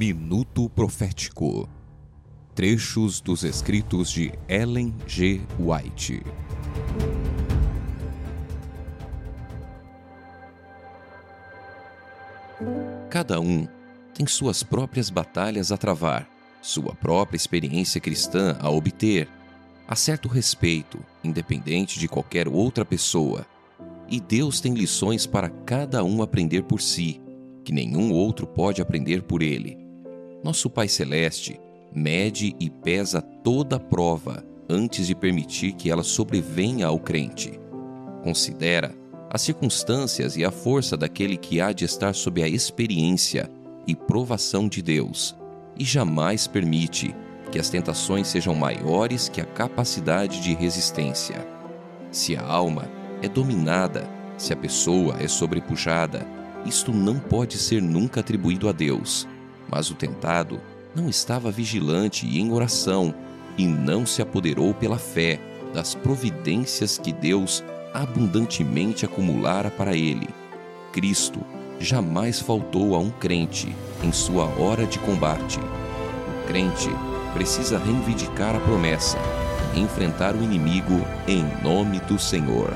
Minuto Profético Trechos dos escritos de Ellen G. White. Cada um tem suas próprias batalhas a travar, sua própria experiência cristã a obter. Há certo respeito, independente de qualquer outra pessoa. E Deus tem lições para cada um aprender por si, que nenhum outro pode aprender por ele. Nosso Pai Celeste mede e pesa toda prova antes de permitir que ela sobrevenha ao crente. Considera as circunstâncias e a força daquele que há de estar sob a experiência e provação de Deus, e jamais permite que as tentações sejam maiores que a capacidade de resistência. Se a alma é dominada, se a pessoa é sobrepujada, isto não pode ser nunca atribuído a Deus, mas o tentado não estava vigilante e em oração, e não se apoderou pela fé das providências que Deus abundantemente acumulara para ele. Cristo jamais faltou a um crente em sua hora de combate. O crente precisa reivindicar a promessa, enfrentar o inimigo em nome do Senhor.